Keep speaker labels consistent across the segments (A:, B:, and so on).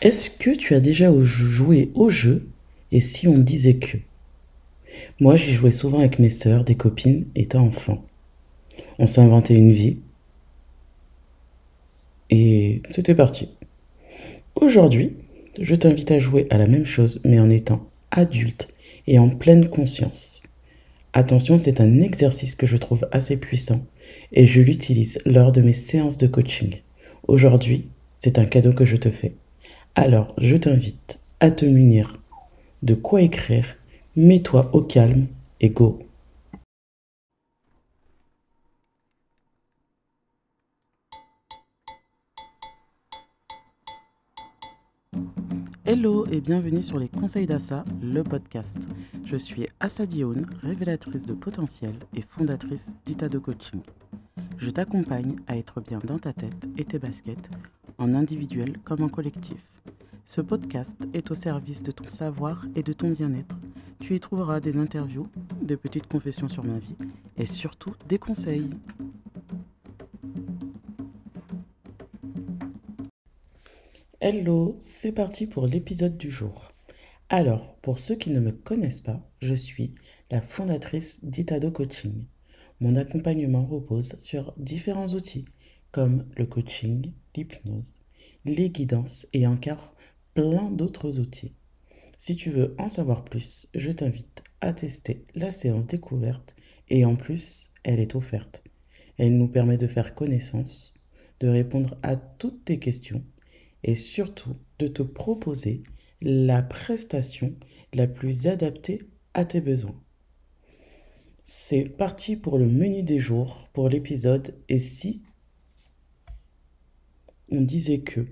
A: Est-ce que tu as déjà joué au jeu? Et si on disait que? Moi, j'y jouais souvent avec mes sœurs, des copines, étant enfant. On s'est inventé une vie et c'était parti. Aujourd'hui, je t'invite à jouer à la même chose mais en étant adulte et en pleine conscience. Attention, c'est un exercice que je trouve assez puissant et je l'utilise lors de mes séances de coaching. Aujourd'hui, c'est un cadeau que je te fais. Alors, je t'invite à te munir de quoi écrire, mets-toi au calme et go. Hello et bienvenue sur les conseils d'Assa, le podcast. Je suis Assa Dioun, révélatrice de potentiel et fondatrice d'Ita de Coaching. Je t'accompagne à être bien dans ta tête et tes baskets, en individuel comme en collectif. Ce podcast est au service de ton savoir et de ton bien-être. Tu y trouveras des interviews, des petites confessions sur ma vie et surtout des conseils. Hello, c'est parti pour l'épisode du jour. Alors, pour ceux qui ne me connaissent pas, je suis la fondatrice d'Itado Coaching. Mon accompagnement repose sur différents outils comme le coaching, l'hypnose, les guidances et encore plein d'autres outils. Si tu veux en savoir plus, je t'invite à tester la séance découverte et en plus, elle est offerte. Elle nous permet de faire connaissance, de répondre à toutes tes questions et surtout de te proposer la prestation la plus adaptée à tes besoins. C'est parti pour le menu des jours, pour l'épisode. Et si on disait que...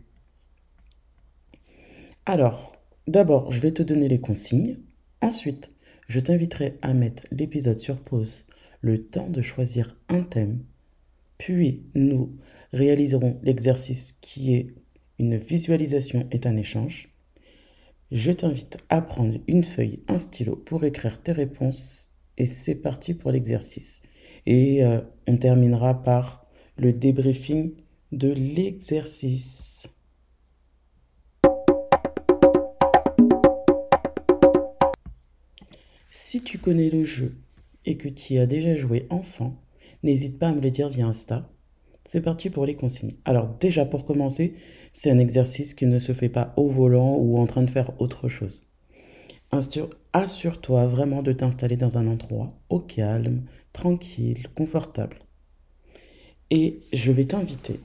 A: Alors, d'abord, je vais te donner les consignes. Ensuite, je t'inviterai à mettre l'épisode sur pause, le temps de choisir un thème. Puis, nous réaliserons l'exercice qui est une visualisation est un échange. Je t'invite à prendre une feuille, un stylo pour écrire tes réponses et c'est parti pour l'exercice. Et euh, on terminera par le débriefing de l'exercice. Si tu connais le jeu et que tu y as déjà joué enfant, n'hésite pas à me le dire via Insta. C'est parti pour les consignes. Alors déjà pour commencer, c'est un exercice qui ne se fait pas au volant ou en train de faire autre chose. Assure-toi vraiment de t'installer dans un endroit au calme, tranquille, confortable. Et je vais t'inviter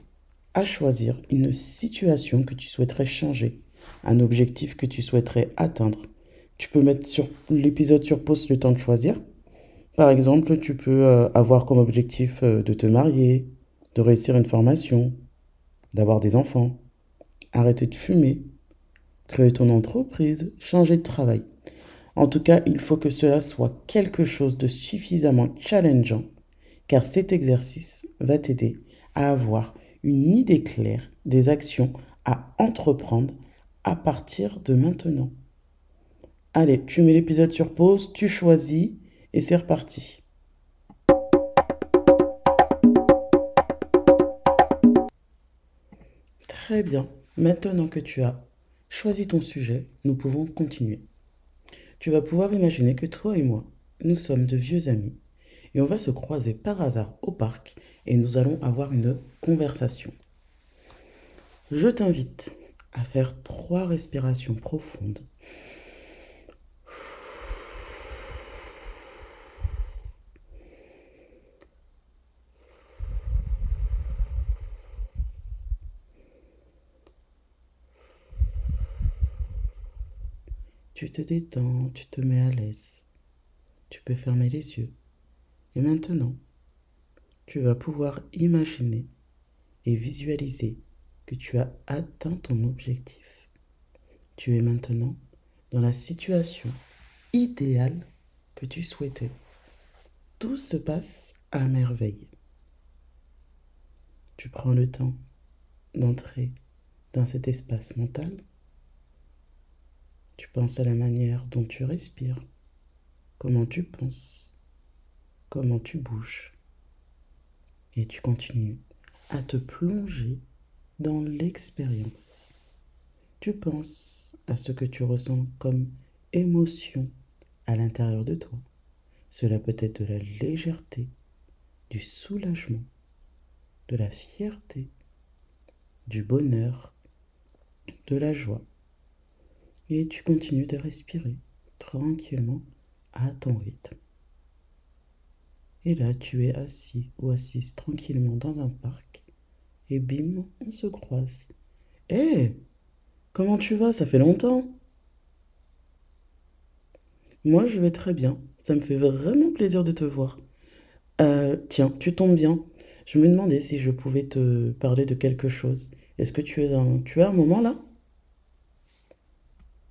A: à choisir une situation que tu souhaiterais changer, un objectif que tu souhaiterais atteindre. Tu peux mettre sur l'épisode sur pause le temps de choisir. Par exemple, tu peux euh, avoir comme objectif euh, de te marier, de réussir une formation, d'avoir des enfants, arrêter de fumer, créer ton entreprise, changer de travail. En tout cas, il faut que cela soit quelque chose de suffisamment challengeant, car cet exercice va t'aider à avoir une idée claire des actions à entreprendre à partir de maintenant. Allez, tu mets l'épisode sur pause, tu choisis et c'est reparti. Très bien. Maintenant que tu as choisi ton sujet, nous pouvons continuer tu vas pouvoir imaginer que toi et moi, nous sommes de vieux amis et on va se croiser par hasard au parc et nous allons avoir une conversation. Je t'invite à faire trois respirations profondes. Tu te détends, tu te mets à l'aise. Tu peux fermer les yeux. Et maintenant, tu vas pouvoir imaginer et visualiser que tu as atteint ton objectif. Tu es maintenant dans la situation idéale que tu souhaitais. Tout se passe à merveille. Tu prends le temps d'entrer dans cet espace mental tu penses à la manière dont tu respires, comment tu penses, comment tu bouges. Et tu continues à te plonger dans l'expérience. tu penses à ce que tu ressens comme émotion à l'intérieur de toi. Cela peut être de la légèreté, du soulagement, de la fierté, du bonheur, de la joie. Et tu continues de respirer tranquillement à ton rythme. Et là, tu es assis ou assise tranquillement dans un parc. Et bim, on se croise. Hé Comment tu vas? Ça fait longtemps Moi, je vais très bien. Ça me fait vraiment plaisir de te voir. Euh, tiens, tu tombes bien. Je me demandais si je pouvais te parler de quelque chose. Est-ce que tu, es un, tu as un moment là?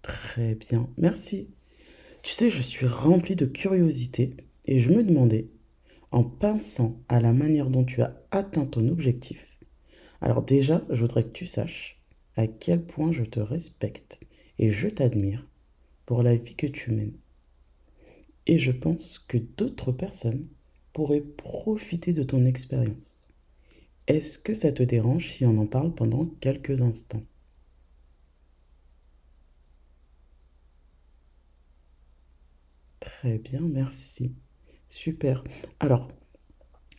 A: Très bien, merci. Tu sais, je suis rempli de curiosité et je me demandais, en pensant à la manière dont tu as atteint ton objectif, alors déjà, je voudrais que tu saches à quel point je te respecte et je t'admire pour la vie que tu mènes. Et je pense que d'autres personnes pourraient profiter de ton expérience. Est-ce que ça te dérange si on en parle pendant quelques instants? Très bien, merci. Super. Alors,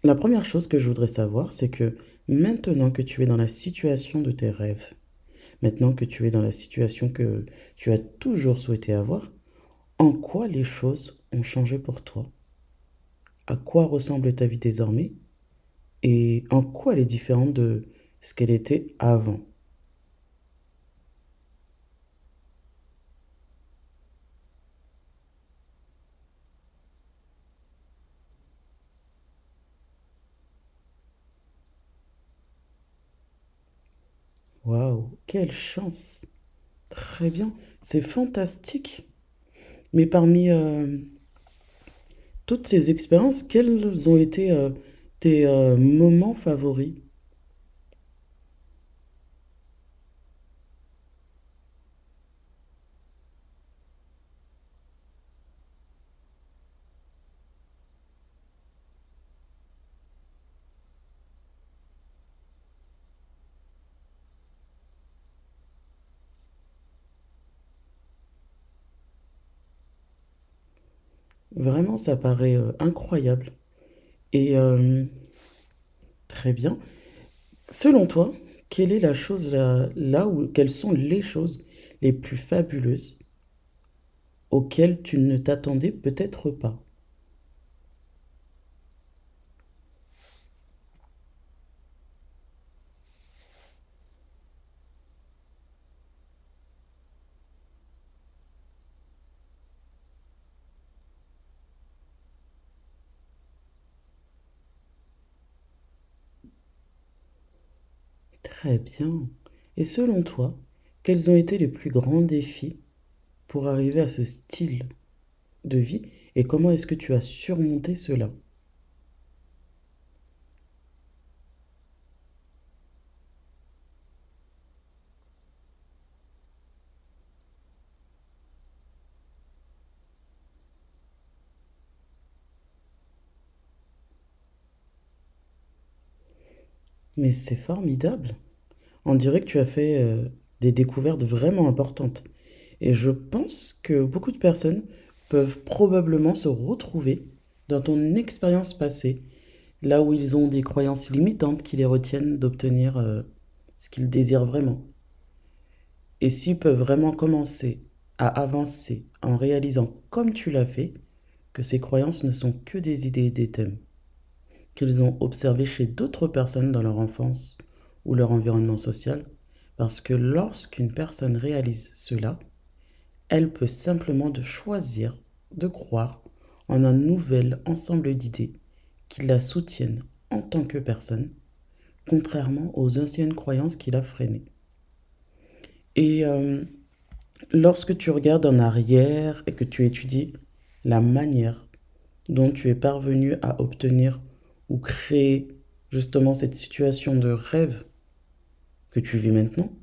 A: la première chose que je voudrais savoir, c'est que maintenant que tu es dans la situation de tes rêves, maintenant que tu es dans la situation que tu as toujours souhaité avoir, en quoi les choses ont changé pour toi? À quoi ressemble ta vie désormais? Et en quoi elle est différente de ce qu'elle était avant? Waouh, quelle chance! Très bien, c'est fantastique. Mais parmi euh, toutes ces expériences, quels ont été euh, tes euh, moments favoris? Vraiment, ça paraît euh, incroyable. Et euh, très bien. Selon toi, quelle est la chose là, là où, quelles sont les choses les plus fabuleuses auxquelles tu ne t'attendais peut-être pas? Très bien. Et selon toi, quels ont été les plus grands défis pour arriver à ce style de vie et comment est-ce que tu as surmonté cela? Mais c'est formidable. On dirait que tu as fait euh, des découvertes vraiment importantes. Et je pense que beaucoup de personnes peuvent probablement se retrouver dans ton expérience passée, là où ils ont des croyances limitantes qui les retiennent d'obtenir euh, ce qu'ils désirent vraiment. Et s'ils peuvent vraiment commencer à avancer en réalisant comme tu l'as fait, que ces croyances ne sont que des idées et des thèmes qu'ils ont observés chez d'autres personnes dans leur enfance ou leur environnement social, parce que lorsqu'une personne réalise cela, elle peut simplement de choisir de croire en un nouvel ensemble d'idées qui la soutiennent en tant que personne, contrairement aux anciennes croyances qui la freinaient. Et euh, lorsque tu regardes en arrière et que tu étudies la manière dont tu es parvenu à obtenir ou créer justement cette situation de rêve que tu vis maintenant.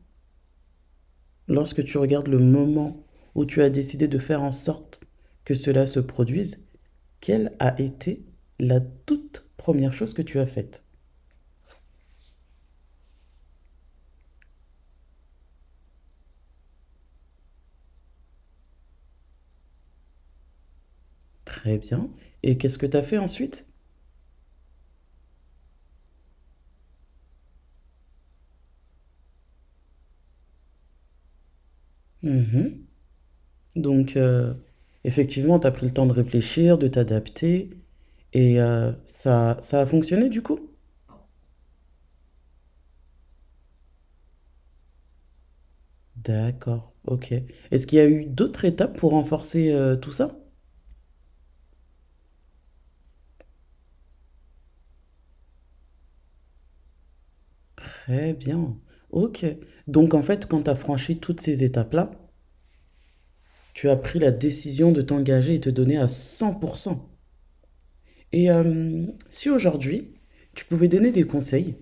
A: Lorsque tu regardes le moment où tu as décidé de faire en sorte que cela se produise, quelle a été la toute première chose que tu as faite? Très bien. Et qu'est-ce que tu as fait ensuite? Mhm. Donc, euh, effectivement, tu as pris le temps de réfléchir, de t'adapter, et euh, ça, ça a fonctionné du coup? D'accord, ok. Est-ce qu'il y a eu d'autres étapes pour renforcer euh, tout ça? Très bien, ok. Donc, en fait, quand tu as franchi toutes ces étapes-là, tu as pris la décision de t'engager et te donner à 100%. Et euh, si aujourd'hui, tu pouvais donner des conseils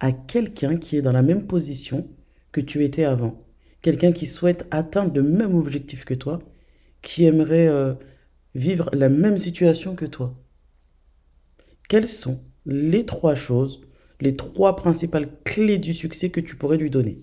A: à quelqu'un qui est dans la même position que tu étais avant, quelqu'un qui souhaite atteindre le même objectif que toi, qui aimerait euh, vivre la même situation que toi, quelles sont les trois choses, les trois principales clés du succès que tu pourrais lui donner?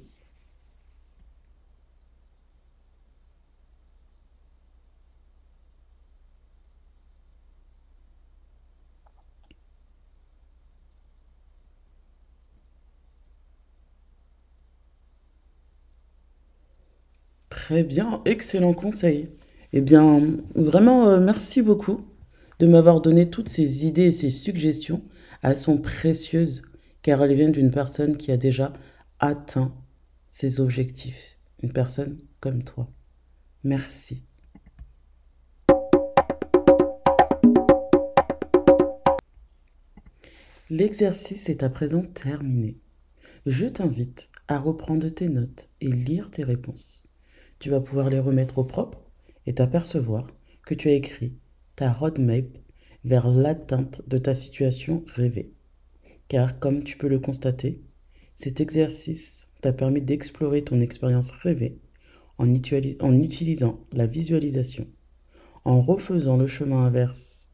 A: Très bien, excellent conseil. Eh bien, vraiment, euh, merci beaucoup de m'avoir donné toutes ces idées et ces suggestions. Elles sont précieuses car elles viennent d'une personne qui a déjà atteint ses objectifs. Une personne comme toi. Merci. L'exercice est à présent terminé. Je t'invite à reprendre tes notes et lire tes réponses. Tu vas pouvoir les remettre au propre et t'apercevoir que tu as écrit ta roadmap vers l'atteinte de ta situation rêvée. Car comme tu peux le constater, cet exercice t'a permis d'explorer ton expérience rêvée en, utili- en utilisant la visualisation, en refaisant le chemin inverse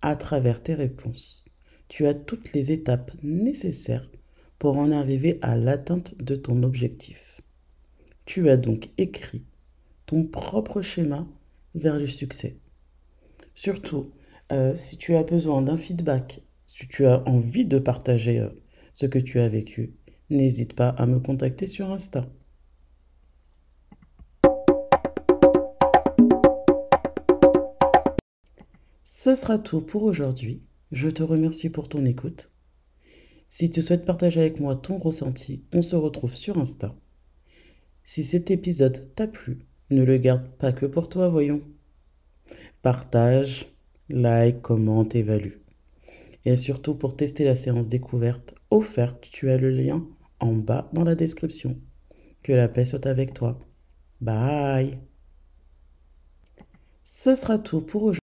A: à travers tes réponses. Tu as toutes les étapes nécessaires pour en arriver à l'atteinte de ton objectif. Tu as donc écrit ton propre schéma vers le succès. Surtout, euh, si tu as besoin d'un feedback, si tu as envie de partager euh, ce que tu as vécu, n'hésite pas à me contacter sur Insta. Ce sera tout pour aujourd'hui. Je te remercie pour ton écoute. Si tu souhaites partager avec moi ton ressenti, on se retrouve sur Insta. Si cet épisode t'a plu, ne le garde pas que pour toi, voyons. Partage, like, commente, évalue. Et surtout pour tester la séance découverte offerte, tu as le lien en bas dans la description. Que la paix soit avec toi. Bye. Ce sera tout pour aujourd'hui.